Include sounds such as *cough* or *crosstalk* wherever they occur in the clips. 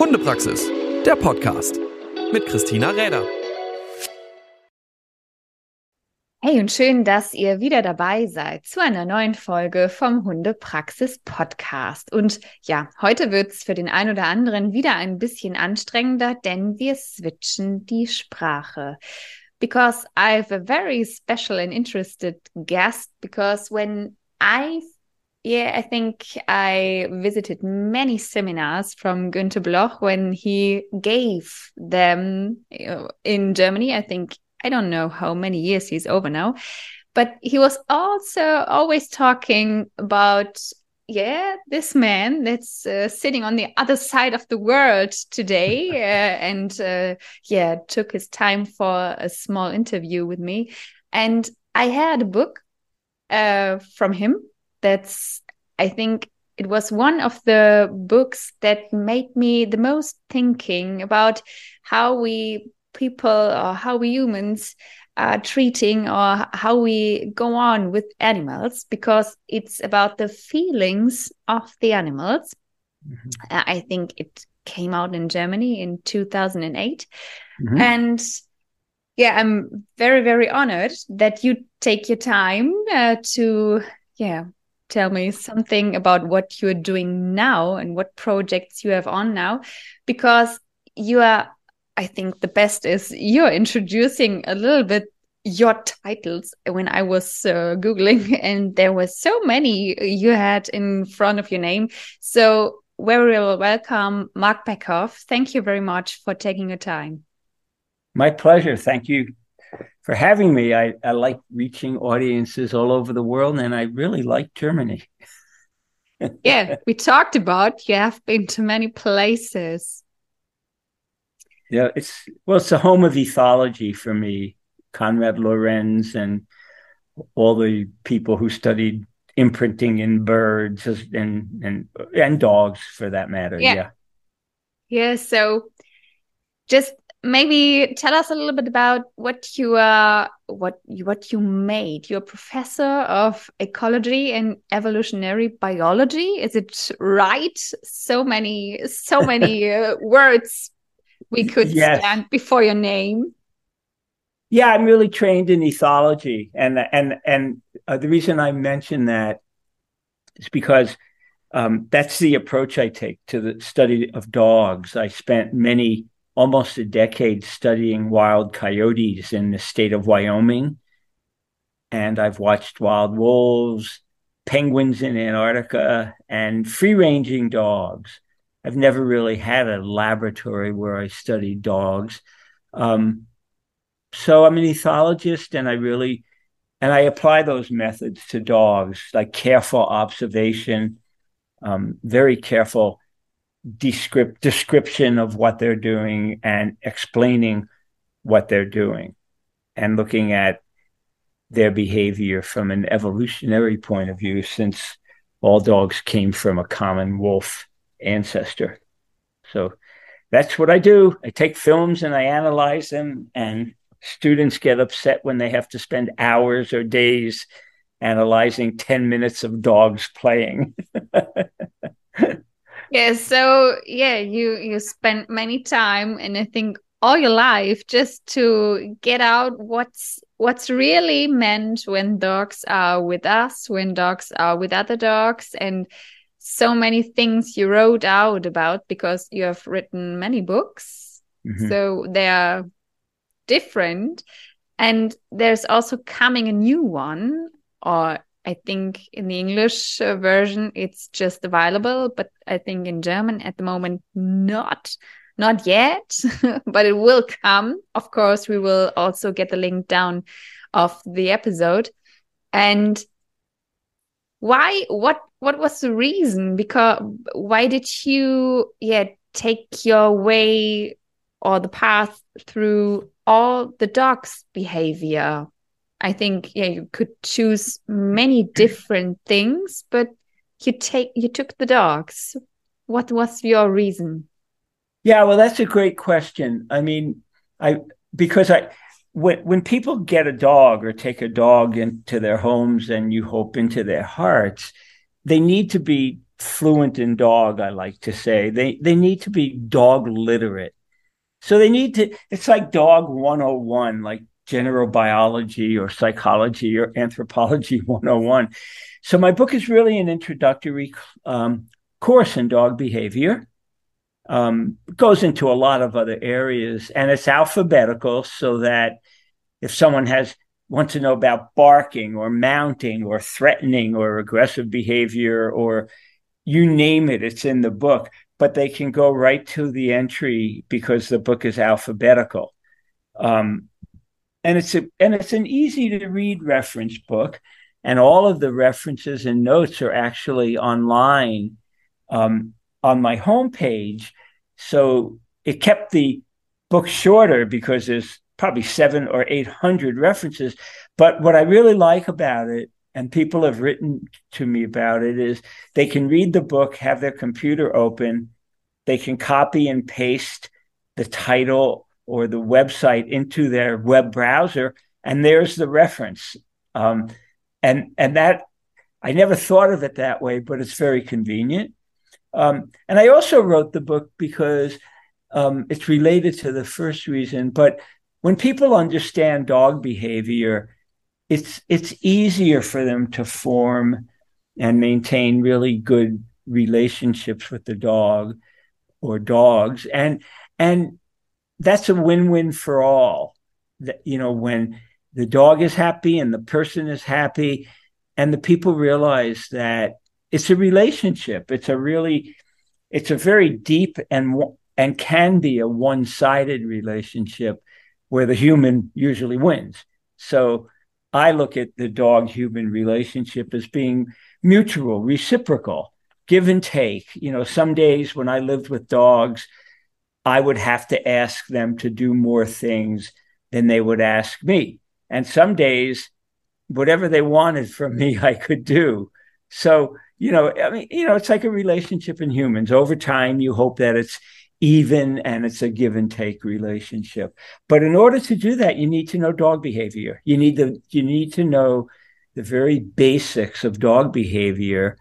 Hundepraxis, der Podcast mit Christina Räder. Hey und schön, dass ihr wieder dabei seid zu einer neuen Folge vom Hundepraxis Podcast. Und ja, heute wird es für den einen oder anderen wieder ein bisschen anstrengender, denn wir switchen die Sprache. Because I have a very special and interested guest because when I Yeah, I think I visited many seminars from Günter Bloch when he gave them in Germany. I think I don't know how many years he's over now, but he was also always talking about yeah this man that's uh, sitting on the other side of the world today *laughs* uh, and uh, yeah took his time for a small interview with me and i had a book uh, from him that's i think it was one of the books that made me the most thinking about how we people or how we humans are treating or how we go on with animals because it's about the feelings of the animals. Mm-hmm. Uh, I think it came out in Germany in 2008. Mm-hmm. And yeah, I'm very, very honored that you take your time uh, to, yeah, tell me something about what you're doing now and what projects you have on now because you are I think the best is you're introducing a little bit your titles when I was uh, Googling, *laughs* and there were so many you had in front of your name. So, very welcome, Marc Bekoff. Thank you very much for taking your time. My pleasure. Thank you for having me. I, I like reaching audiences all over the world, and I really like Germany. *laughs* yeah, we talked about you have been to many places. Yeah, it's well, it's the home of ethology for me. Konrad Lorenz and all the people who studied imprinting in birds and and and dogs for that matter. Yeah. Yeah. yeah so just maybe tell us a little bit about what you are what you what you made. You're a professor of ecology and evolutionary biology. Is it right? So many so many *laughs* uh, words we could yes. stand before your name? Yeah, I'm really trained in ethology, and and and uh, the reason I mention that is because um, that's the approach I take to the study of dogs. I spent many, almost a decade, studying wild coyotes in the state of Wyoming, and I've watched wild wolves, penguins in Antarctica, and free ranging dogs. I've never really had a laboratory where I studied dogs. Um, so I'm an ethologist and I really and I apply those methods to dogs, like careful observation, um, very careful descript- description of what they're doing and explaining what they're doing and looking at their behavior from an evolutionary point of view, since all dogs came from a common wolf ancestor. So that's what I do. I take films and I analyze them, and students get upset when they have to spend hours or days analyzing 10 minutes of dogs playing. *laughs* yeah, so yeah, you you spend many time and I think all your life just to get out what's what's really meant when dogs are with us, when dogs are with other dogs and so many things you wrote out about because you have written many books. Mm-hmm. So they are different. And there's also coming a new one, or I think in the English uh, version it's just available, but I think in German at the moment not not yet, *laughs* but it will come. Of course, we will also get the link down of the episode. And why what what was the reason because why did you yeah take your way or the path through all the dog's behavior i think yeah you could choose many mm. different things but you take you took the dogs what was your reason yeah well that's a great question i mean i because i when when people get a dog or take a dog into their homes and you hope into their hearts, they need to be fluent in dog, I like to say. They they need to be dog literate. So they need to it's like dog 101, like general biology or psychology or anthropology *laughs* 101. So my book is really an introductory um, course in dog behavior. Um, goes into a lot of other areas, and it's alphabetical so that if someone has wants to know about barking or mounting or threatening or aggressive behavior or you name it, it's in the book. But they can go right to the entry because the book is alphabetical. Um, and it's a and it's an easy to read reference book and all of the references and notes are actually online um, on my homepage. So it kept the book shorter because there's probably seven or eight hundred references. But what i really like about it and people have written to me about it is they can read the book have their computer open. They can copy and paste the title or the website into their web browser, and there's the reference. Um, and and that I never thought of it that way, but it's very convenient. Um, and I also wrote the book because um, it's related to the first reason. But when people understand dog behavior, it's it's easier for them to form and maintain really good relationships with the dog or dogs. And and that's a win-win for all. That you know, when the dog is happy and the person is happy, and the people realize that it's a relationship. It's a really, it's a very deep and and can be a one-sided relationship where the human usually wins. So I look at the dog human relationship as being mutual, reciprocal, give and take. You know, some days when I lived with dogs, I would have to ask them to do more things than they would ask me. And some days, whatever they wanted from *laughs* me, I could do. So, you know, I mean, you know, it's like a relationship in humans. Over time, you hope that it's even and it's a give and take relationship. But in order to do that, you need to know dog behavior. You need to you need to know the very basics of dog behavior.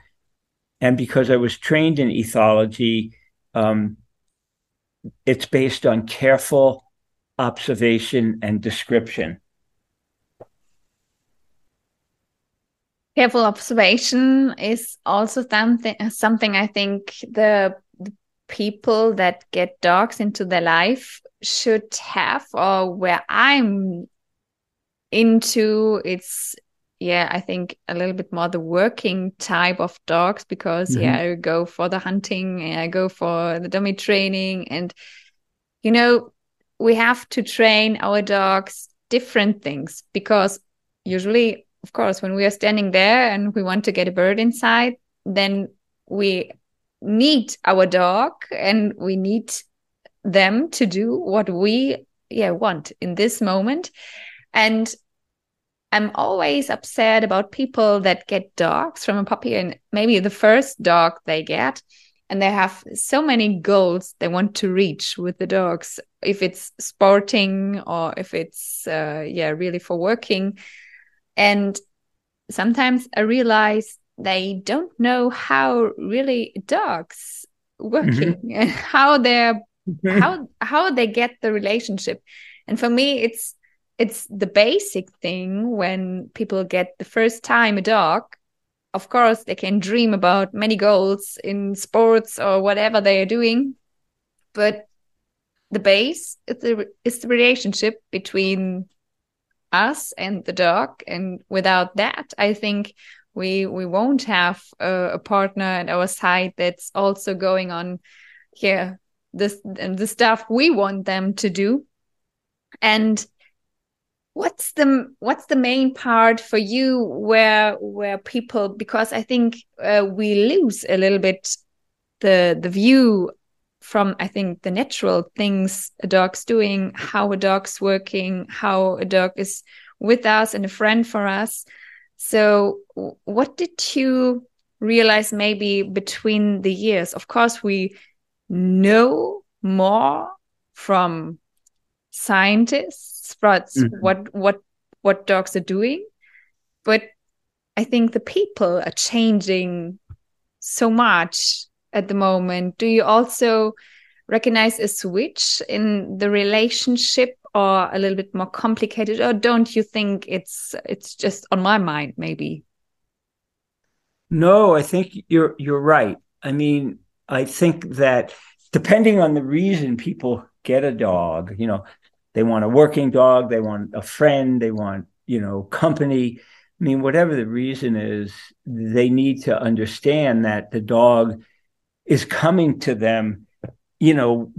And because I was trained in ethology, um, it's based on careful observation and description. Careful observation is also something something I think the, the people that get dogs into their life should have or where I'm into it's yeah, I think a little bit more the working type of dogs because mm-hmm. yeah, I go for the hunting, I go for the dummy training, and you know, we have to train our dogs different things because usually, of course, when we are standing there and we want to get a bird inside, then we need our dog and we need them to do what we yeah want in this moment and I'm always upset about people that get dogs from a puppy and maybe the first dog they get and they have so many goals they want to reach with the dogs. If it's sporting or if it's uh, yeah really for working. And sometimes i realize they don't know how really dogs working mm-hmm. *laughs* and how they're *laughs* how how they get the relationship. And for me it's it's the basic thing when people get the first time a dog of course they can dream about many goals in sports or whatever they are doing but the base is the, is the relationship between us and the dog and without that i think we we won't have a, a partner at our side that's also going on here this and the stuff we want them to do. And what's the what's the main part for you where where people because i think uh, we lose a little bit the the view from i think the natural things a dog's doing how a dog's working how a dog is with us and a friend for us. So what did you realize maybe between the years? Of course we know more from scientists spreads mm -hmm. what what what dogs are doing but i think the people are changing so much at the moment. Do you also recognize a switch in the relationship or a little bit more complicated or don't you think it's it's just on my mind maybe? No, I think you're you're right. I mean, I think that depending on the reason people get a dog, you know, they want a working dog, they want a friend, they want, you know, company. I mean, whatever the reason is, they need to understand that the dog is coming to them, you know,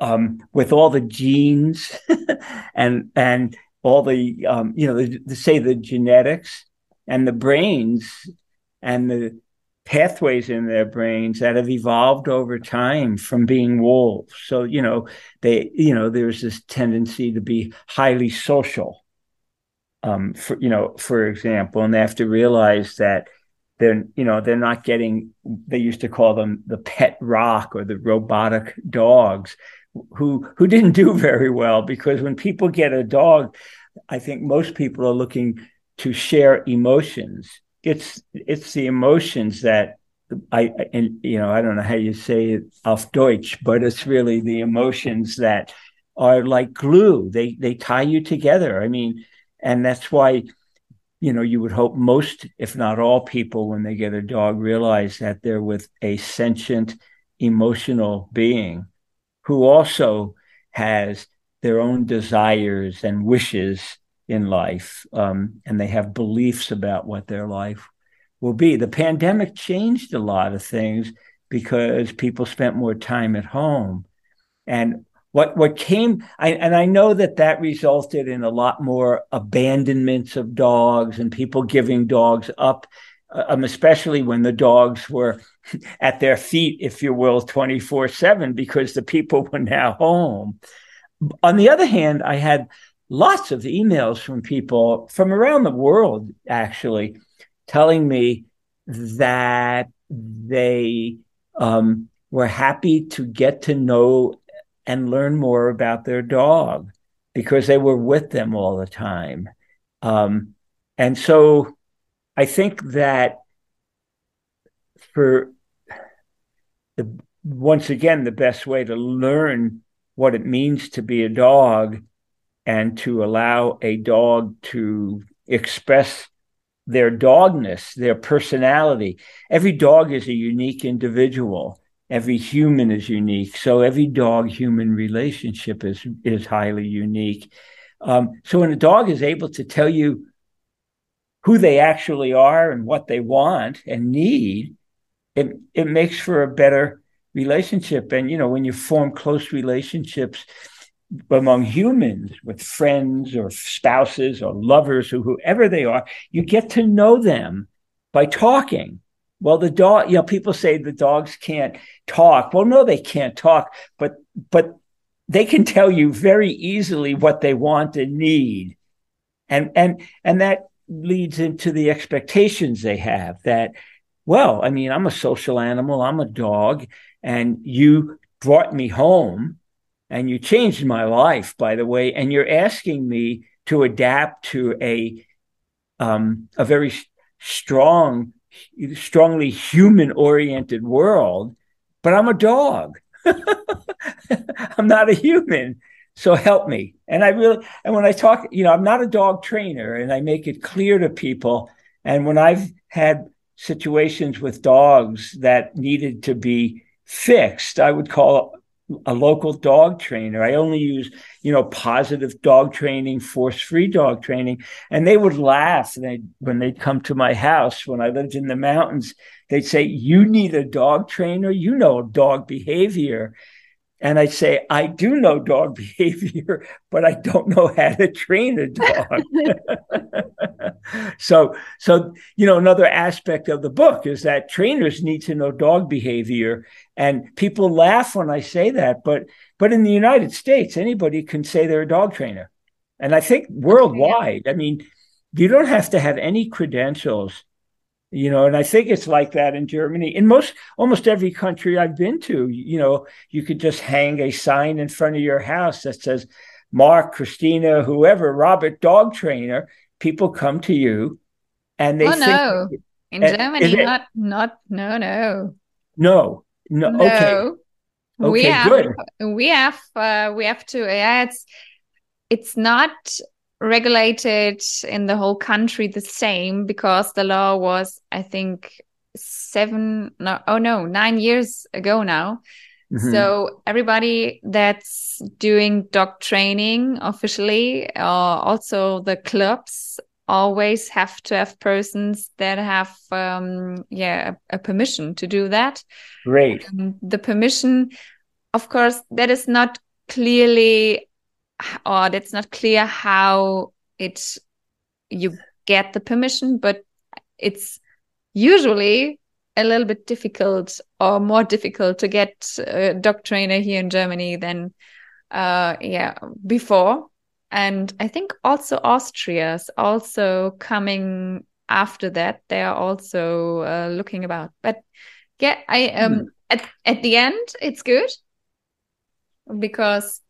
um, with all the genes *laughs* and and all the um, you know, the, the, say the genetics and the brains and the pathways in their brains that have evolved over time from being wolves. So, you know, they, you know, there's this tendency to be highly social. Um, for you know, for example, and they have to realize that they're, you know, they're not getting. They used to call them the pet rock or the robotic dogs, who who didn't do very well because when people get a dog, I think most people are looking to share emotions it's it's the emotions that I and you know I don't know how you say it auf Deutsch, but it's really the emotions that are like glue. They they tie you together. I mean, and that's why you know you would hope most, if not all, people when they get a dog realize that they're with a sentient, emotional being who also has their own desires and wishes in life, um, and they have beliefs about what their life will be. The pandemic changed a lot of things because people spent more time at home, and what what came, I, and I know that that resulted in a lot more abandonments of dogs and people giving dogs up. Um, especially when the dogs were *laughs* at their feet, if you will, 24 7, because the people *laughs* were now home. On the other hand, I had lots of emails from people from around the world, actually, telling me that they um, were happy to get to know and learn more about their dog because they were with them all the time. Um, and so I think that for the once again, the best way to learn what it means to be a dog and to allow a dog to express their dogness, their personality. Every dog is a unique individual. Every human is unique. So every dog human relationship is, is highly unique. Um, so when a dog is able to tell you who they actually are and what they want and need, it, it makes for a better relationship. And, you know, when you form close relationships, among humans with friends or spouses or lovers or whoever they are, you get to know them by talking. Well, the dog, you know, people say the dogs can't talk. Well, no, they can't talk, but but they can tell you very easily what they want and need. And and and that leads into the expectations they have that, well, I mean, I'm a social animal, I'm a dog, and you brought me home and you changed my life, by the way. And you're asking me to adapt to a um, a very strong, strongly human oriented world, but I'm a dog. *laughs* I'm not a human. So help me. And I really, and when I talk, you know, I'm not a dog trainer and I make it clear to people. And when I've had situations with dogs that needed to be fixed, I would call a local dog trainer. I only use, you know, positive dog training, force free dog training. And they would laugh and they, when they'd come to my house when I lived in the mountains. They'd say, You need a dog trainer. You know dog behavior. And I'd say, I do know dog *laughs* behavior, but I don't know how to train a dog. *laughs* *laughs* so, so, you know, another aspect of the book is that trainers need to know dog behavior. And people laugh when I say that, but, but in the United States, anybody can say they're a dog trainer. And I think worldwide, I mean, you don't have to have any credentials you know and i think it's like that in germany in most almost every country i've been to you know you could just hang a sign in front of your house that says mark christina whoever robert dog trainer people come to you and they oh, no. In Germany, not not no no. No. No. no. Okay. Okay, we have, good. We have uh, we have to yeah, it's it's not regulated in the whole country the same because the law was I think seven no oh no nine years ago now Mm-hmm. So everybody that's doing dog training officially, uh, also the clubs always have to have persons that have um, yeah a, a, permission to do that. Great. Um, the permission, of course, that is not clearly or that's not clear how it you get the permission, but it's usually a little bit difficult or more difficult to get a dog trainer here in Germany than uh yeah before and i think also austria is also coming after that they are also uh, looking about but yeah i um mm. at, at the end it's good because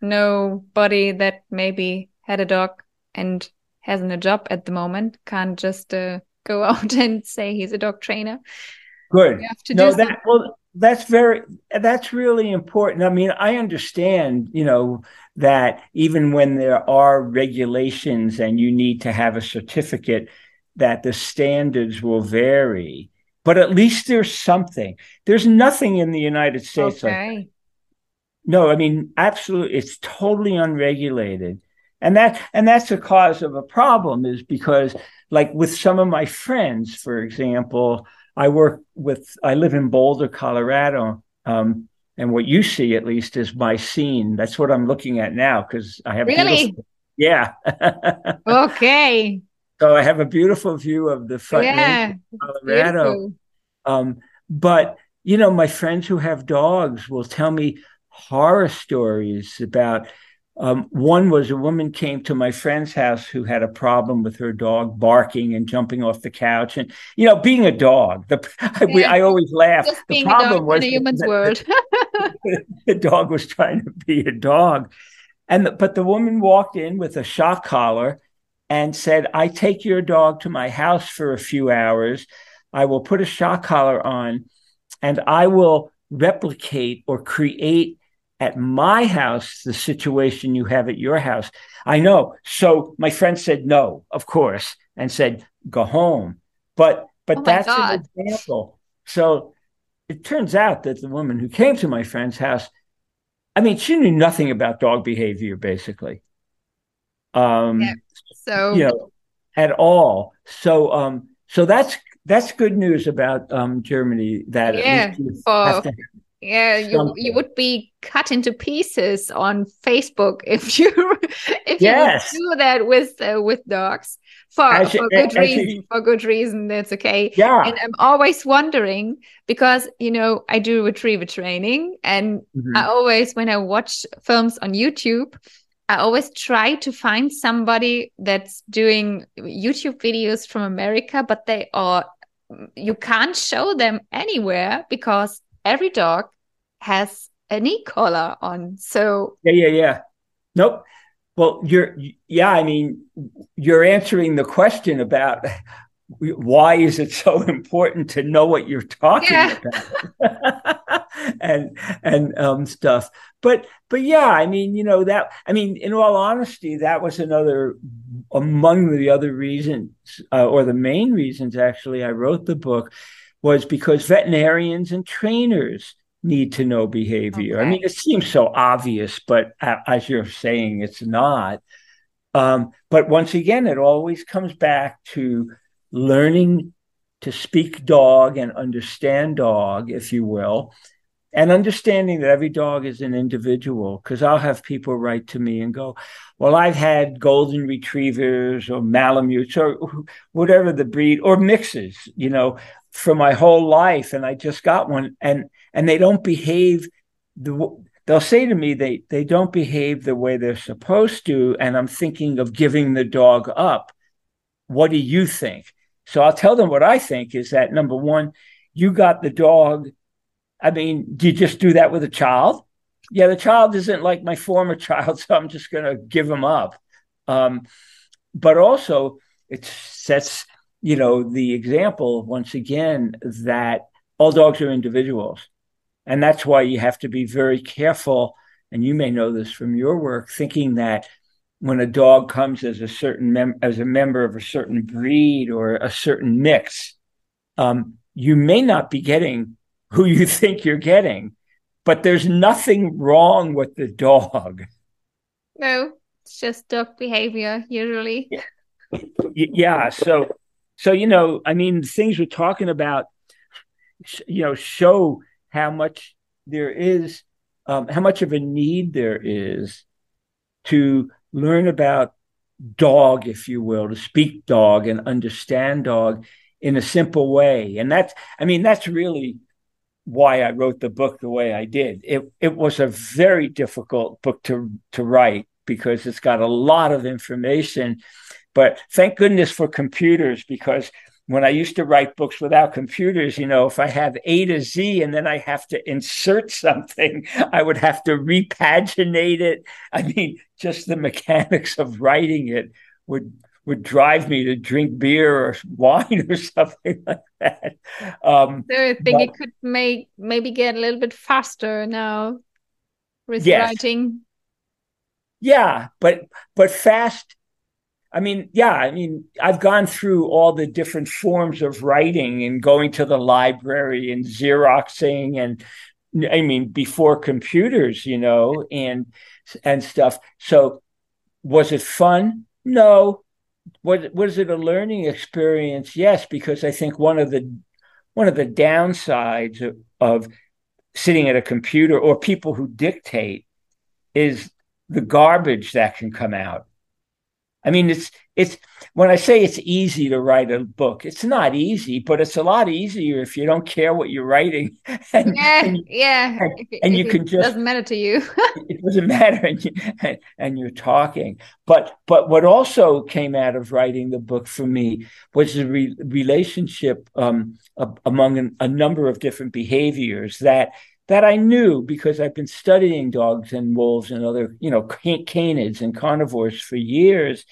nobody that maybe had a dog and hasn't a job at the moment can't just uh, go *laughs* out and say he's a dog trainer. Good. no, that well, that's very that's really important. I mean, I understand, you know, that even when there are regulations and you need to have a certificate, that the standards will vary. But at least there's something. There's nothing in the United States okay. like no, I mean, absolutely, it's totally unregulated and that and that's a cause of a problem is because like with some of my friends for example i work with i live in boulder colorado um, and what you see at least is my scene. That's what i'm looking at now because i have really? yeah. *laughs* Okay. So i have a beautiful view of the front yeah, of colorado. um, but you know my friends who have dogs will tell me horror stories about um, one was a woman came to my friend's house who had a problem with her dog barking and jumping off the couch, and you know, being a dog. The *laughs* yeah. we, I always laugh. Just the problem was in a human's that, world. *laughs* the dog was trying to be a dog, and the, but the woman walked in with a shock collar and said, "I take your dog to my house for a few hours. I will put a shock collar on, and I will replicate or create." At my house the situation you have at your house. I know. So my friend said no, of course, and said go home. But but oh that's God. an example. So it turns out that the woman who came to my friend's house, I mean, she knew nothing about dog behavior, basically. Um, yeah. So you know, at all. So um, so that's that's good news about um Germany. That yeah, for yeah you, you would be cut into pieces on facebook *laughs* if you if yes. you do that with uh, with dogs for, as for good reason you, for good reason that's okay yeah and i'm always wondering because you know i do retriever training and mm-hmm. i always when i watch films on youtube I always try to find somebody that's doing YouTube videos from America, but they are you can't show them anywhere because every dog has a e-collar on. So yeah, yeah, yeah. Nope. Well, you're yeah. I mean, you're answering the question about why is it so important to know what you're talking yeah. about *laughs* and and um stuff but but yeah i mean you know that i mean in all honesty that was another among the other reasons uh, or the main reasons actually i wrote the book was because veterinarians and trainers need to know behavior. Okay. I mean, it seems so obvious, but as you're saying, it's not. Um, but once again, it always comes back to learning to speak dog and understand dog, if you will, and understanding that every dog is an individual. Because I'll have people write to me and go, Well, I've had golden retrievers or Malamutes or whatever the breed or mixes, you know, for my whole life. And I just got one. And and they don't behave the they'll say to me they they don't behave the way they're supposed to and i'm thinking of giving the dog up. What do you think? So i'll tell them what i think is that number one you got the dog i mean do you just do that with a child? Yeah the child isn't like my former *laughs* child so i'm just going to give him up. Um, but also it sets you know, the example once again that all dogs are individuals. And that's why you have to be very careful. And you may know this from your work, thinking that when a dog comes as a certain mem- as a member of a certain breed or a certain mix, um, you may not be getting who you *laughs* think you're getting, but there's nothing wrong with the dog. No, it's just dog behavior usually. Yeah. yeah. So, so you know, I mean, things we're talking about, you know, show how much there is, um, how much of a need there is to learn about dog, if you will, to speak dog and understand dog in a simple way. And that's, I mean, that's really why I wrote the book the way I did. It it was a very difficult book to to write because it's got a lot of information. But thank goodness for computers because when I used to write books without computers, you know, if I have A to Z and then I have to insert *laughs* something, I would have to repaginate it. I mean, just the mechanics of writing it would would drive me to drink beer or *laughs* wine or something *laughs* like that. Um, so I think but, it could make maybe get a little bit faster now with yes. writing. Yeah, but but fast. I mean, yeah, I mean, I've gone through all the different forms of writing and going to the library and Xeroxing and I mean before computers, you know, and and stuff. So was it fun? No, what was it a learning experience? Yes, because I think one of the one of the downsides of, of sitting at a computer or people who dictate is the garbage that can come out. I mean, it's it's when I say it's easy to write a book, it's not easy, but it's a lot easier if you don't care what you're writing. *laughs* And, yeah, and, yeah. And, if, and you can just doesn't matter to you. *laughs* it doesn't matter, and, you, and you're talking. But but what also came out of writing the book for me was the re- relationship um, among a, a number of different behaviors that that I knew because I've been studying dogs and wolves and other, you know, canids and carnivores for years.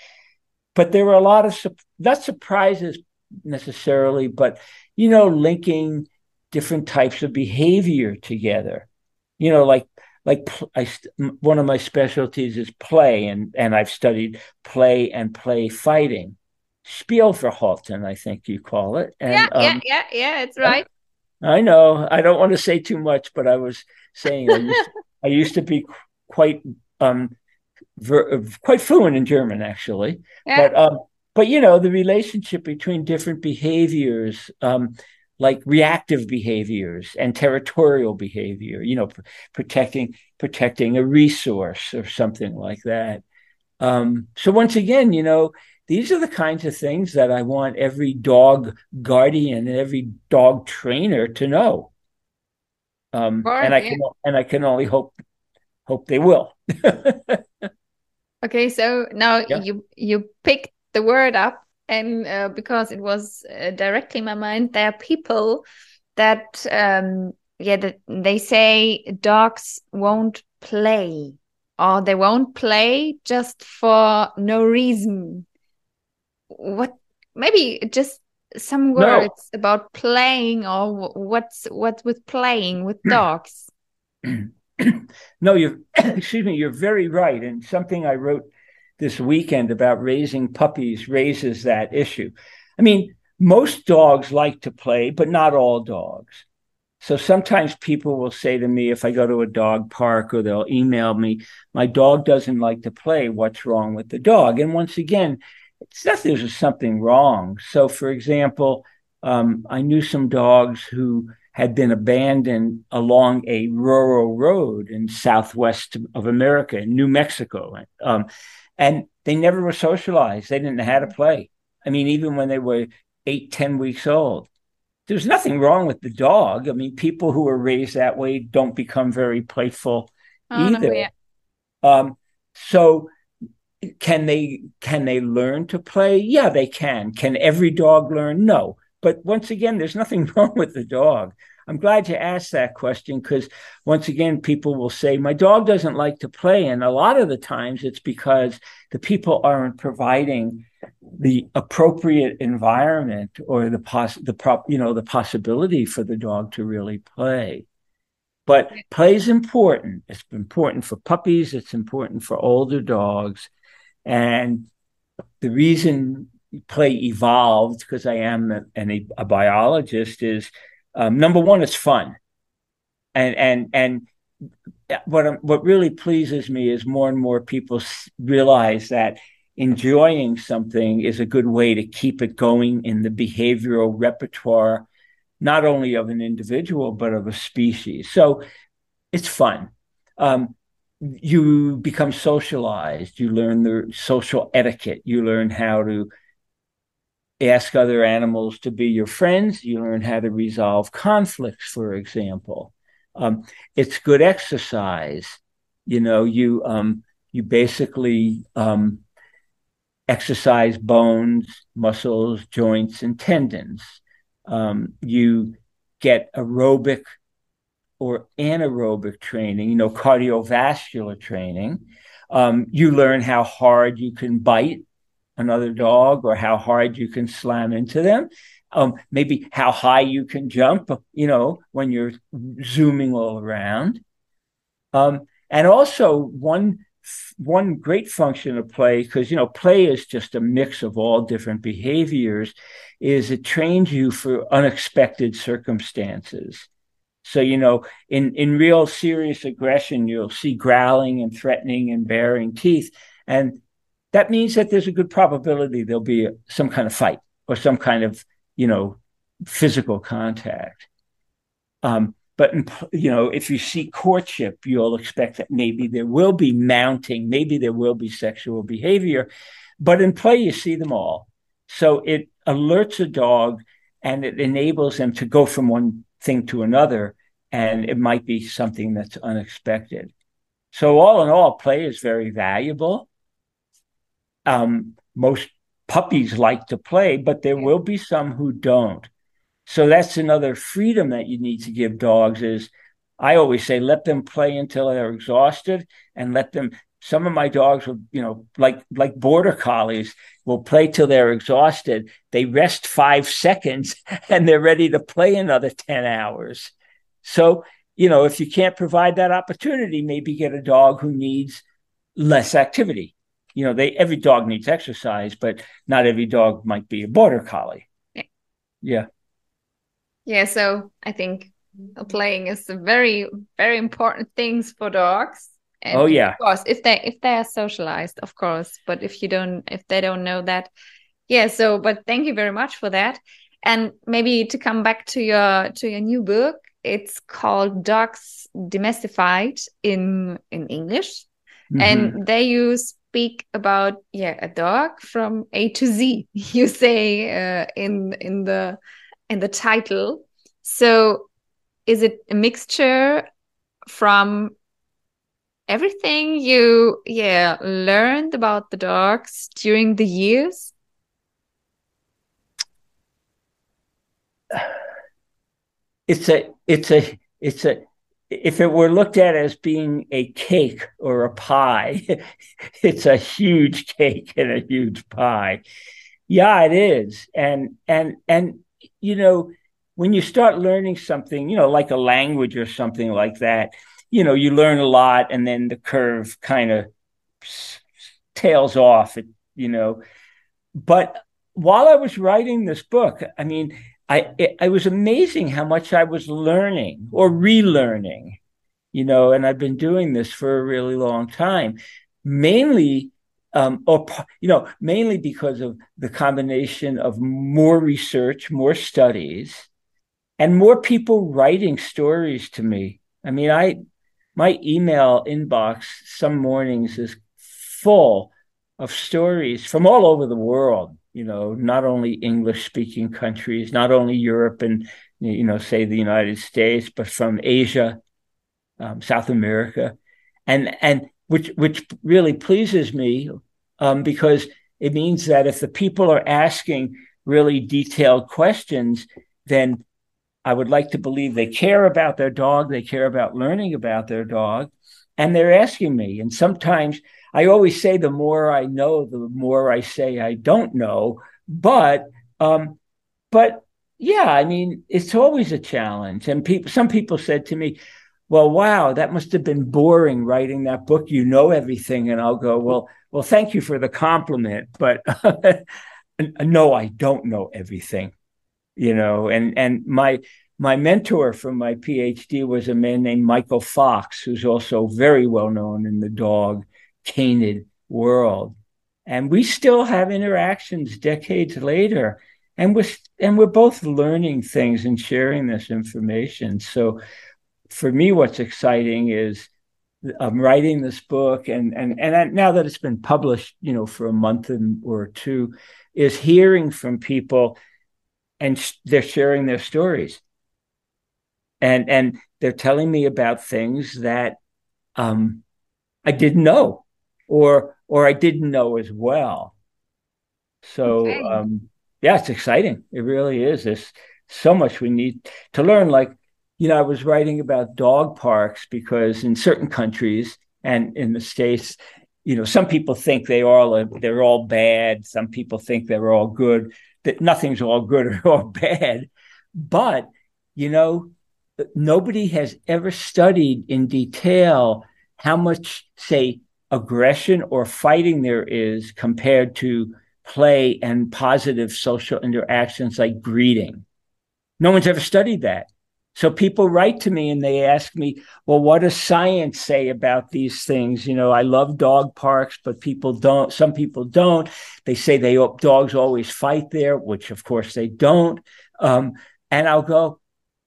But there were a lot of not surprises necessarily, but you know, linking different types of behavior together. You know, like like I, one of my specialties is play, and and I've studied play and play fighting. Spielverhalten, I think you call it. And, yeah, yeah, um, yeah, yeah, it's right. I know. I don't want to say too much, but I was saying I used, I used to be quite um ver, quite fluent in German actually. Yeah. But um but you know the relationship between different behaviors um like reactive behaviors and territorial behavior, you know, pr- protecting protecting a resource or something like that. Um so once again, you know, these are the kinds of things that I want every dog guardian and every dog trainer to know. Um, and I can and I can only hope hope they will. *laughs* okay, so now yeah. you you picked the word up, and uh, because it was uh, directly in my mind, there are people that um, yeah that they say dogs won't play or they won't play just for no reason what maybe just some words no. about playing or what's what's with playing with *clears throat* dogs. *clears throat* No you're *clears throat* excuse me you're very right. And something i wrote this weekend about raising puppies raises that issue. I mean most dogs like to play but not all dogs. So sometimes people will say to me if i go to a dog park or they'll email me my dog doesn't like to play. What's wrong with the dog? And once again it's not there's something wrong. So, for example, um, I knew some dogs who had been abandoned along a rural road in southwest of America, in New Mexico, um, and they never were socialized. They didn't know how to play. I mean, even when they were eight, ten weeks old, there's nothing wrong with the dog. I mean, people who are raised that way don't become very playful oh, either. Yeah. um, so can they can they learn to play? Yeah they can. Can every dog learn? No. But once again there's nothing *laughs* wrong with the dog. I'm glad you asked that question because once again, people will say, My dog doesn't like to play. And a lot of the times it's because the people aren't providing the appropriate environment or the poss the prop you know the possibility for the dog to really play. But play is important. It's important for puppies. It's important for older dogs and the reason play evolved because i am a, a, biologist is um, number one it's fun and and and what what really pleases me is more and more people realize that enjoying something is a good way to keep it going in the behavioral repertoire, not only of an individual, but of a species. So it's fun. Um, you become socialized, you learn the social etiquette, you learn how to ask other animals to be your friends, you learn how to resolve conflicts, for example. Um, it's good exercise. You know, you um, you basically um, exercise bones, muscles, joints, and tendons. Um, you get aerobic or anaerobic training, you know, cardiovascular training. Um, you learn how hard you can bite another dog or how hard you can slam into them. Um, maybe how high you can jump, you know, when you're zooming all around. Um, and also, one one great function of play because you know play is just a mix of all different behaviors is it trains you for unexpected circumstances so you know in in real serious aggression you'll see growling and threatening and baring teeth and that means that there's a good probability there'll be a, some kind of fight or some kind of you know physical contact um, but you know, if you see courtship, you'll expect that maybe there will be mounting, maybe there will be sexual behavior. But in play, you see them all. So it alerts a dog and it enables them to go from one thing to another. And it might be something that's unexpected. So, all in all, play is very valuable. Um, most puppies like to play, but there will be some who don't. So that's another freedom that you need to give dogs is I always say let them play until they're exhausted and let them some of my dogs will, you know, like like border collies will play till they're exhausted. They rest five seconds *laughs* and they're ready to play another 10 hours. So, you know, if you can't provide that opportunity, maybe get a dog who needs less activity. You know, they every dog needs exercise, but not every dog might be a border collie. Yeah. Yeah, so I think playing is a very, very important things for dogs. And oh yeah. Of course, if they if they are socialized, of course. But if you don't if they don't know that, yeah, so but thank you very much for that. And maybe to come back to your to your new book, it's called Dogs Demystified in in English. Mm -hmm. And there you speak about yeah a dog from A to Z. *laughs* You say uh, in in the in the title. So is it a mixture from everything you yeah learned about the dogs during the years? It's a it's a it's a if it were looked at as being a cake or a pie, *laughs* it's a huge cake and a huge pie. Yeah, it is. And and and you know, when you start learning something, you know, like a language or something like that, you know, you learn a lot and then the curve kind of tails off, it, you know. But while I was writing this book, I mean, I it, it was amazing how much I was learning or relearning, you know, and I've been doing this for a really long time, mainly um, or you know, mainly because of the combination of more research, more studies, and more people writing stories to me. I mean, I my email inbox some mornings is full of stories from all over the world. You know, not only English speaking countries, not only Europe and you know, say the United States, but from Asia, um, South America, and and which which really pleases me um, because it means that if the people are asking really detailed questions, then I would like to believe they care about their dog, they care about learning about their dog, and they're asking me. And sometimes I always say the more I know, the more I say I don't know. But um, but yeah, I mean, it's always a challenge. And people, some people said to me, "Well, wow, that must have been boring writing that book. You know everything." And I'll go, "Well, well, thank you for the compliment, but *laughs* no, I don't know everything." You know, and and my my mentor from my PhD was a man named Michael Fox, who's also very well known in the dog canid world. And we still have interactions decades later. And we're and we're both learning things and sharing this information. So for me, what's exciting is I'm writing this book and and and now that it's been published, you know, for a month and, or two, is hearing from people and sh- they're sharing their stories. And and they're telling me about things that um, I didn't know or or I didn't know as well. So okay. um, yeah, it's exciting. It really is. There's so much we need to learn. Like you know, I was writing about dog parks because in certain countries and in the states, you know, some people think they all they're all bad. Some people think they're all good. That nothing's all good or *laughs* bad. But you know, nobody has ever studied in detail how much, say, aggression or fighting there is compared to play and positive social interactions like greeting. No one's ever studied that. So people write to me and they ask me, well, what does science say about these things? You know, I love dog parks, but people don't, some people don't. They say they dogs always fight there, which of course they don't. Um, and I'll go,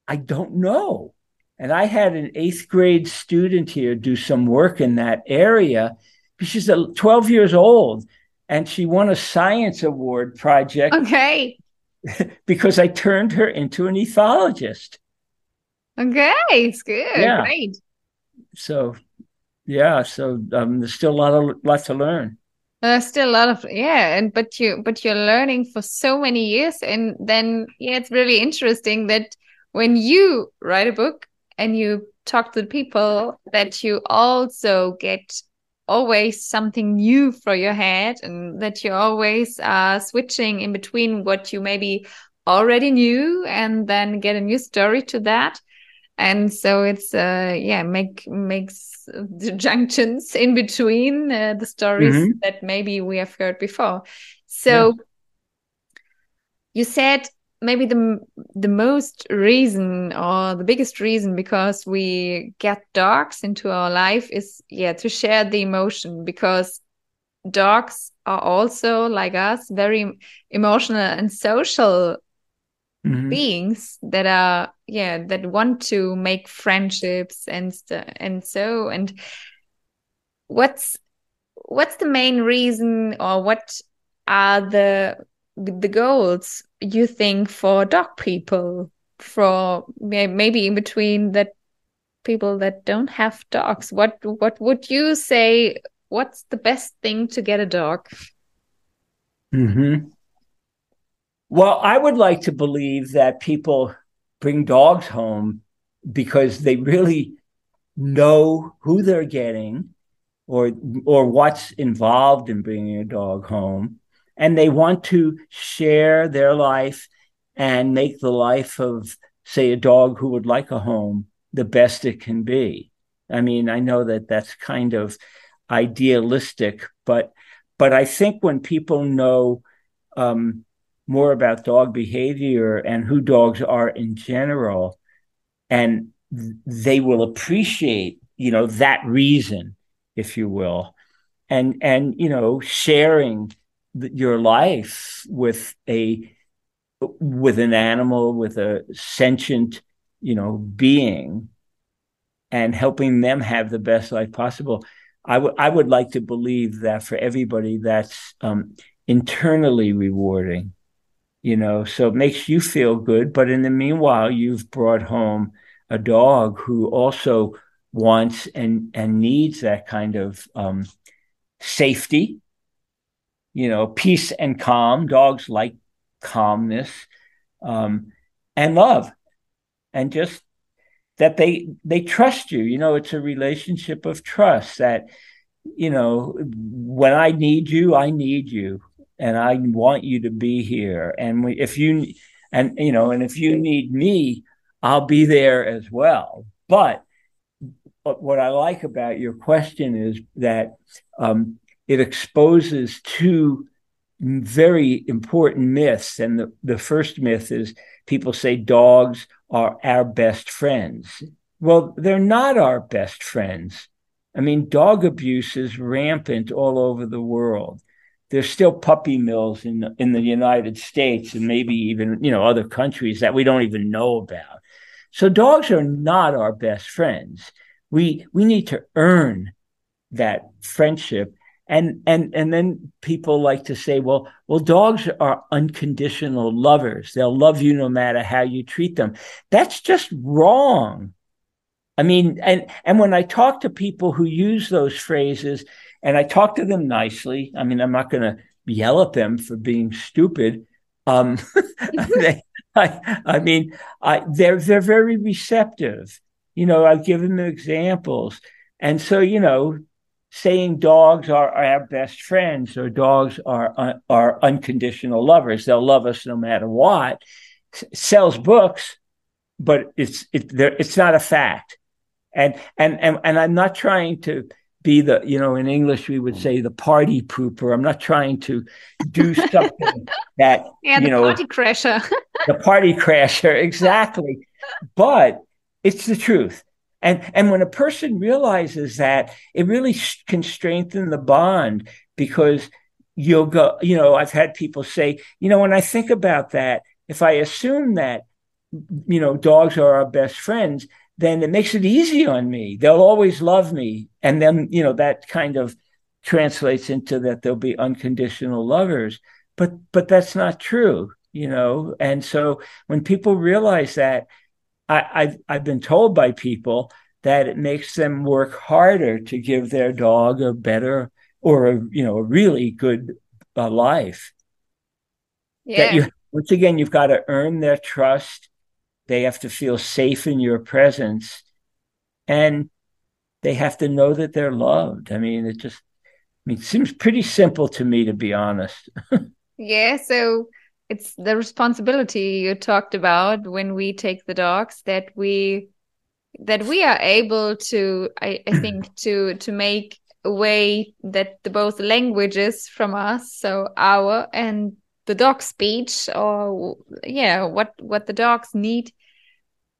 I don't know. And I had an eighth grade student here do some work in that area. She's 12 years old and she won a science award project. Okay. *laughs* because I turned her into an ethologist. Okay, it's good. Yeah. Great. So, yeah, so um, there's still a lot of lot to learn. There's still a lot of yeah, and but you but you're learning for so many years, and then yeah, it's really interesting that when you write a book and you talk to the people that you also get always something new for your head and that you always are switching in between what you maybe already knew and then get a new story to that and so it's uh yeah make makes the *laughs* junctions in between uh, the stories mm -hmm. that maybe we have heard before so yeah. you said maybe the the most reason or the biggest reason because we get dogs into our life is yeah to share the emotion because dogs are also like us very emotional and social mm -hmm. beings that are yeah that want to make friendships and and so and what's what's the main reason or what are the the goals you think for dog people? For maybe in between that people that don't have dogs what what would you say what's the best thing to get a dog? Hmm well i would like to believe that people bring dogs home because they really know who they're getting or or what's involved in bringing a dog home and they want to share their life and make the life of, say, a dog who would like a home the best it can be. I mean, I know that that's kind of idealistic, but but I think when people know um, more about dog behavior and who dogs are in general, and they will appreciate, you know, that reason, if you will, and and you know, sharing your life with a with an animal with a sentient you know being and helping them have the best life possible. I would i would like to believe that for everybody that's um, internally rewarding you know so it makes you feel good but in the meanwhile you've brought home a dog who also wants and and needs that kind of um, safety you know, peace and calm. Dogs like calmness um, and love. and just that they they trust you you know it's a relationship of trust that you know when i need you i need you and i want you to be here and if you and you know and if you need me i'll be there as well but what i like about your question is that um, it exposes two very important myths and the, the first myth is people say dogs are our best friends. Well, they're not our best friends. I mean, dog abuse is rampant all over the world. There's still puppy mills in in the United States and maybe even you know other countries that we don't even know about. So dogs are not our best friends. We we need to earn that friendship and and and then people like to say well well dogs are unconditional lovers they'll love you no matter how you treat them that's just wrong i mean and and when i talk to people who use those phrases and i talk to them nicely i mean i'm not going to yell at them for being stupid um *laughs* *laughs* they, I, I mean I, they're they're very receptive you know i've given them examples and so you know saying dogs are, our best friends or dogs are uh, are unconditional lovers. They'll love us no matter what. S- sells books, but it's it, it's not a fact. And and and and I'm not trying to be the you know in English we would say the party pooper. I'm not trying to do *laughs* something that yeah, you know the party crasher. the party crasher *laughs* exactly. But it's the truth and, and when a person realizes that, it really can strengthen the bond because you'll go, you know, I've had people say, you know, when I think about that, if I assume that, you know, dogs are our best friends, then it makes it easy on me. They'll always love me. And then, you know, that kind of translates into that they'll be unconditional lovers. But but that's not true, you know. And so when people realize that, I, I've I've been told by people that it makes them work harder to give their dog a better or a you know a really good uh, life. Yeah. That you once again you've got to earn their trust. They have to feel safe in your presence, and they have to know that they're loved. I mean, it just I mean, it seems pretty simple to me, to be honest. *laughs* yeah. So it's the responsibility you talked about when we take the dogs that we that we are able to I, I *clears throat* think to to make a way that the both languages from us so our and the dog speech or yeah what what the dogs need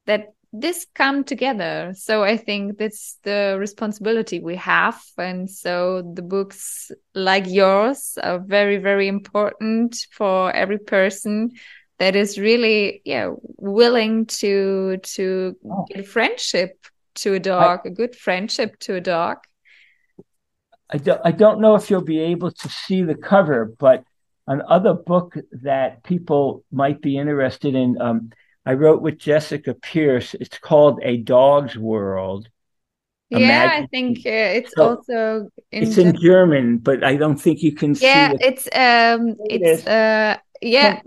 that this come together. So i think that's the responsibility we have. And so the books like yours are very very important for every person that is really yeah willing to to oh. give friendship to a dog I, a good friendship to a dog. I don't, I don't know if you'll be able to see the cover but another book that people might be interested in um, I wrote with Jessica Pierce. It's called A Dog's World. Yeah, I think uh, it's so also in it's in German, but I don't think you can yeah, see. Yeah, it's um, it's uh, yeah,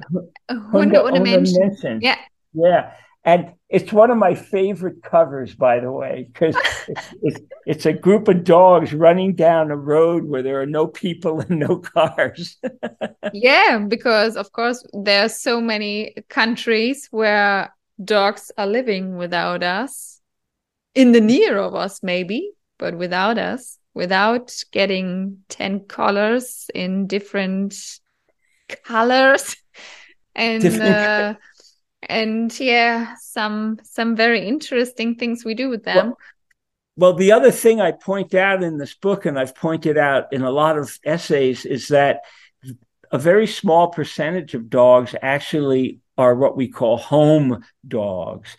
Hunde ohne Menschen. Yeah, yeah, and it's one of my favorite covers, by the way, because it's, it's, it's, a group of dogs running down a road where there are no people and no cars. *laughs* yeah, because of course there are so many countries where dogs are living without us, in the near of us, maybe, but without us, without getting 10 collars in different colors. *laughs* And uh, and yeah some some very interesting things we do with them. Well, well, the other thing i point out in this book and i've pointed out in a lot of essays is that a very small percentage of dogs actually are what we call home dogs.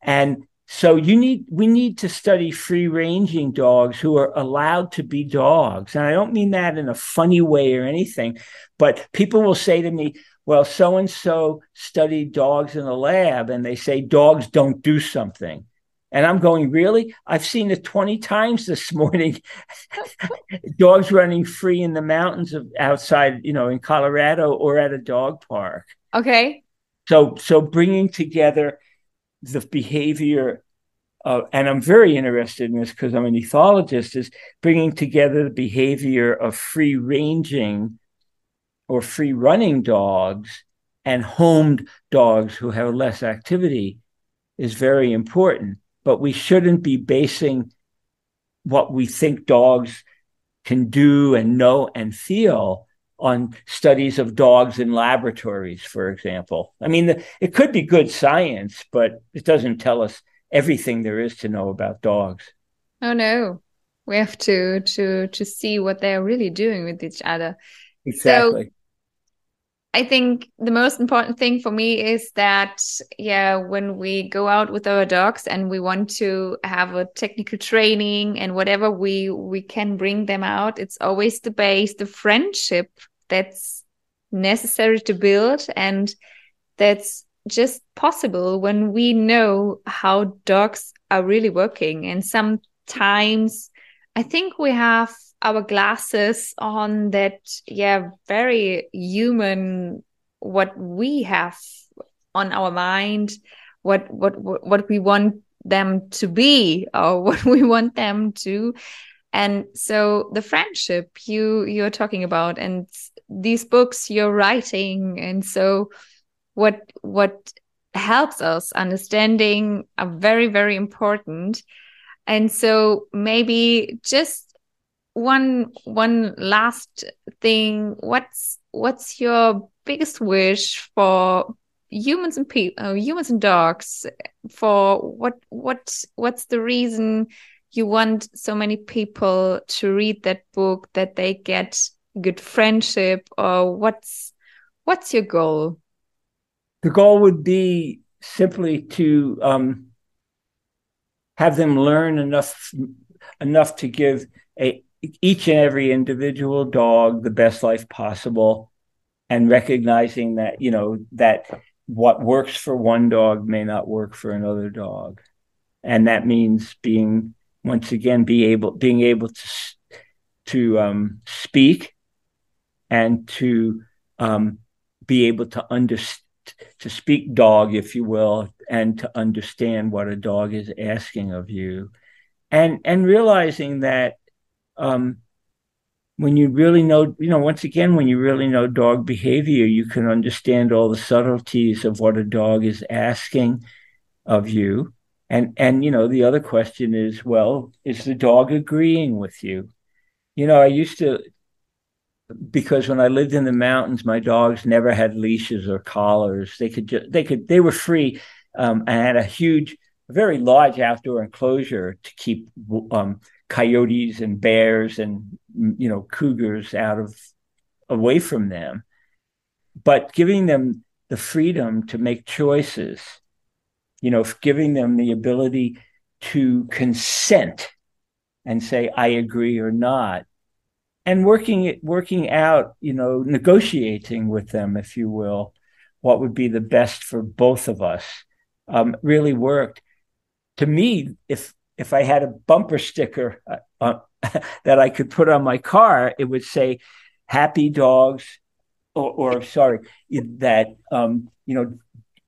And so you need we need to study free ranging dogs who are allowed to be dogs. And i don't mean that in a funny way or anything but people will say to me well, so and so studied dogs in a lab and they say dogs don't do something. And I'm going, really? I've seen it 20 times this morning. *laughs* dogs running free in the mountains of outside, you know, in Colorado or at a dog park. Okay. So, so bringing together the behavior uh, and I'm very interested in this because I'm an ethologist, is bringing together the behavior of free ranging or free running dogs and homed dogs who have less activity is very important. But we shouldn't be basing what we think dogs can do and know and feel on studies of dogs in laboratories, for example. I mean, it could be good science, but it doesn't tell us everything there is to know about dogs. Oh no. We have to to to see what they're really doing with each other. Exactly. So, I think the most important thing for me is that, yeah, when we go out with our dogs and we want to have a technical training and whatever we we can bring them out, it's always the base, the friendship that's necessary to build and that's just possible when we know how dogs are really working. And sometimes I think we have our glasses on that, yeah, very human, what we have on our mind, what, what, what we want them to be or *laughs* what we want them to. And so the friendship you you're talking about and these books you're writing and so what what helps us understanding are very very important. And so maybe just one one last thing. What's what's your biggest wish for humans and people uh, humans and dogs? For what what what's the reason you want so many people to read that book that they get good friendship or what's what's your goal? The goal would be simply to um, have them learn enough enough to give a each and every individual dog the best life possible and recognizing that you know that what works for one dog may not work for another dog. And that means being once again be able being able to to um, speak and to um, be able to understand to speak dog, if you will, and to understand what a dog is asking of you, and and realizing that um, when you really know, you know, once again, when you really know dog behavior, you can understand all the subtleties of what a dog is asking of you. And and you know, the other question is, well, is the dog agreeing with you? You know, I used to because when I lived in the mountains, my dogs never had leashes or collars. They could just they could they were free. Um, I had a huge, very large outdoor enclosure to keep um, coyotes and bears and you know cougars out of away from them. But giving them the freedom to make choices, you know, giving them the ability to consent and say I agree or not and working it working out you know negotiating with them if you will what would be the best for both of us um, really worked to me if if i had a bumper sticker uh, uh *laughs* that i could put on my car it would say happy dogs or, or sorry that um, you know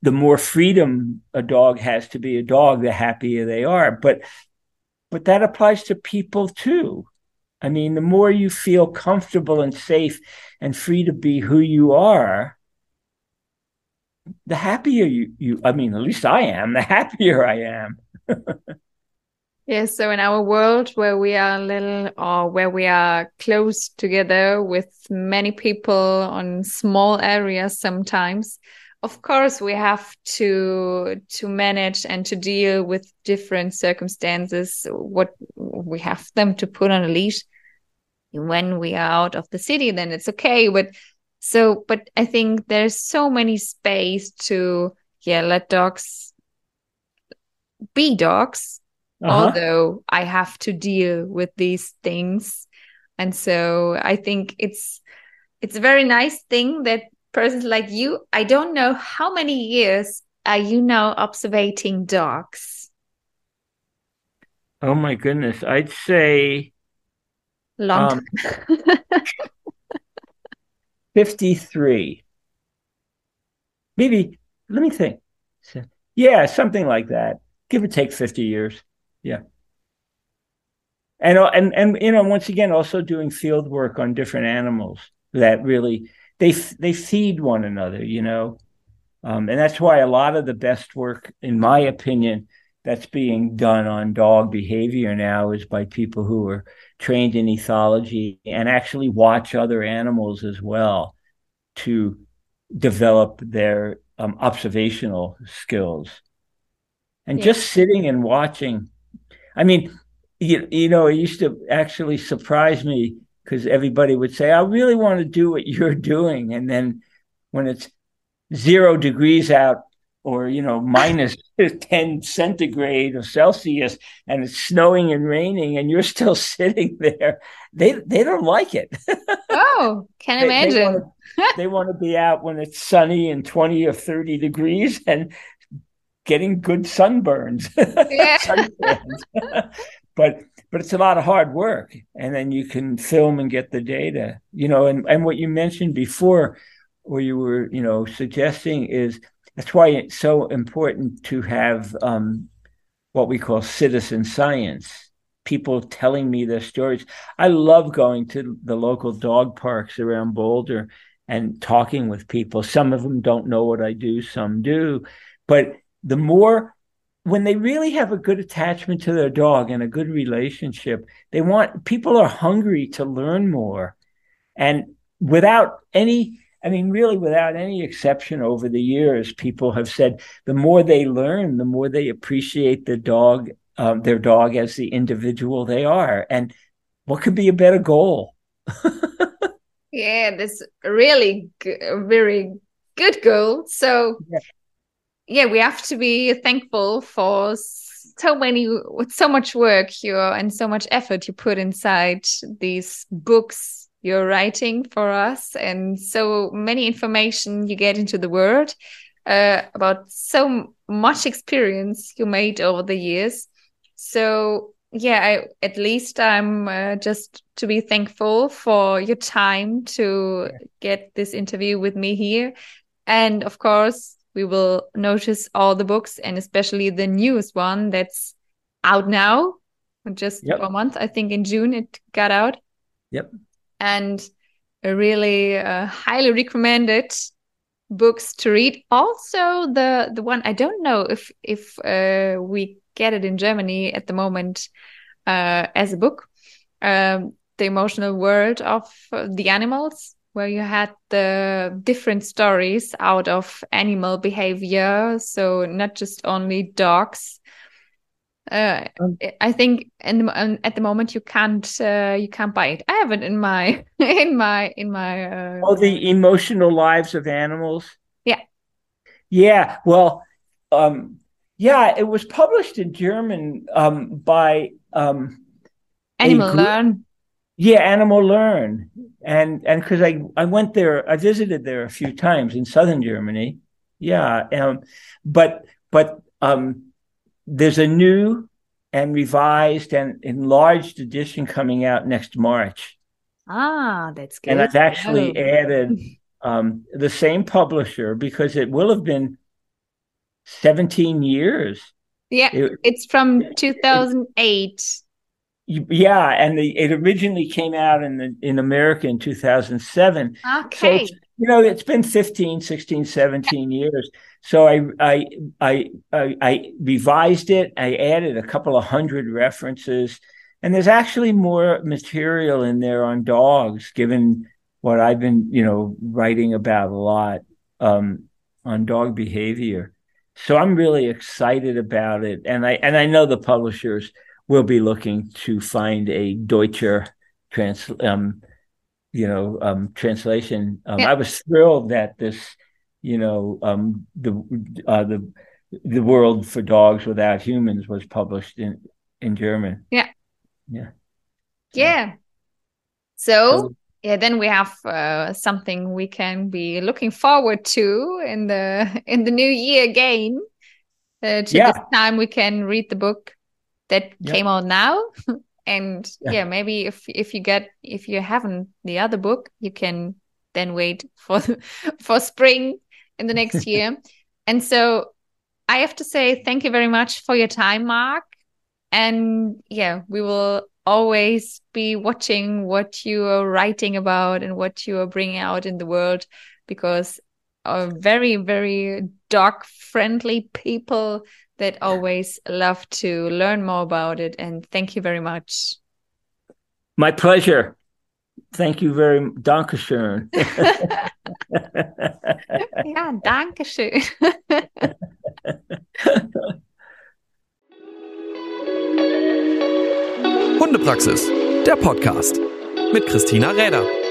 the more freedom a dog has to be a dog the happier they are but but that applies to people too I mean, the more you feel comfortable and safe and free to be who you are, the happier you, you I mean, at least I am, the *laughs* happier I am. *laughs* yes. So in our world where we are a little or where we are close together with many people on small areas sometimes, of course we have to to manage and to deal with different circumstances what we have them to put on a leash when we are out of the city then it's okay but so but i think there's so many space to yeah let dogs be dogs uh-huh. although i have to deal with these things and so i think it's it's a very nice thing that persons like you i don't know how many years are you now observing dogs oh my goodness i'd say Long um, *laughs* 53. Maybe, let me think. Yeah, something like that. Give or take 50 years. Yeah. And, uh, and, and, you know, once again, also doing field work on different animals that really, they, they feed one another, you know? Um, and that's why a lot of the best work, in my opinion, that's being done on dog behavior now is by people who are trained in ethology and actually watch other animals as well to develop their um, observational skills. And yeah. just sitting and watching, I mean, you, you know, it used to actually surprise me because everybody would say, I really want to do what *laughs* you're doing. And then when it's zero degrees out or you know minus *laughs* 10 centigrade or celsius and it's snowing and raining and you're *laughs* still sitting there they they don't like it oh can they, imagine they want to be out when it's sunny and 20 or 30 degrees and getting good sunburns. *laughs* Yeah. *laughs* but but it's a lot of hard work and then you can film and get the data. You know and and what you mentioned before where you were you know suggesting is that's why it's so important to have um, what we call citizen science people telling me their stories. I love going to the local dog parks around Boulder and talking with people. Some of them don't know what i do some do but the more when they really have a good attachment to their dog and a good relationship they want people are hungry to learn more and without any I mean, really, without any exception over the years, people have said the more they learn, the more they appreciate the dog, um, their dog as the individual they are. And what could be a better goal? *laughs* yeah, that's really g- very good goal. So, yeah. Yeah, we have to be thankful for so many, with so much work you and so much effort you put inside these books you're writing for us and so many information you get into the world uh, about so much experience you made over the years. So yeah, I, at least I'm uh, just to be thankful for your time to get this interview with me here. And of course, we will notice all the books and especially the newest one that's out now, just yep. for a month. I think in June it got out. Yep and really uh, highly recommended books to read. Also, the the one I don't know if if uh, we get it in Germany at the moment uh, as a book, um, the emotional world of the animals, where you had the different stories out of animal behavior. So not just only dogs, uh, um, I think in the, um, at the moment you can't uh, you can't buy it. I have it in my *laughs* in my in my. Uh, oh, the emotional lives of animals. Yeah. Yeah. Well, um, yeah, it was published in German um, by um, Animal Learn. Yeah, Animal Learn, and and because I I went there, I visited there a few times in southern Germany. Yeah, um, but but um there's a new and revised and enlarged edition coming out next March. Ah, that's good. And I've actually oh. added *laughs* um, the same publisher because it will have been 17 years. Yeah, it, it's from 2008. Yeah, and the, it originally came out in the, in America in 2007. Okay. So you know, it's been 15, 16, 17 years. So I, I, I, I, I revised it. I added a couple of hundred references, and there's actually more material in there on dogs, given what I've been, you know, writing about a lot um, on dog behavior. So I'm really excited about it, and I and I know the publishers will be looking to find a Deutscher trans um, you know um, translation. Um, yeah. I was thrilled that this, you know, um, the uh, the the world for dogs without humans was published in in German. Yeah. Yeah. Yeah. So, so yeah, then we have uh, something we can be looking forward to in the in the new year again. Uh, to yeah. this time, we can read the book that yep. came out now. *laughs* and yeah. yeah. maybe if if you get if you haven't the other book you can then wait *laughs* for for spring in the next year *laughs* and so I have to say thank you very much for your time, Marc. And yeah, we will always be watching what you are writing about and what you are bringing out in the world because are very, very dog friendly people that always love to learn more about it. And thank you very much. My pleasure. Thank you very much. Dankeschön. *laughs* ja, Dankeschön. *laughs* Hundepraxis, der Podcast mit Christina Räder.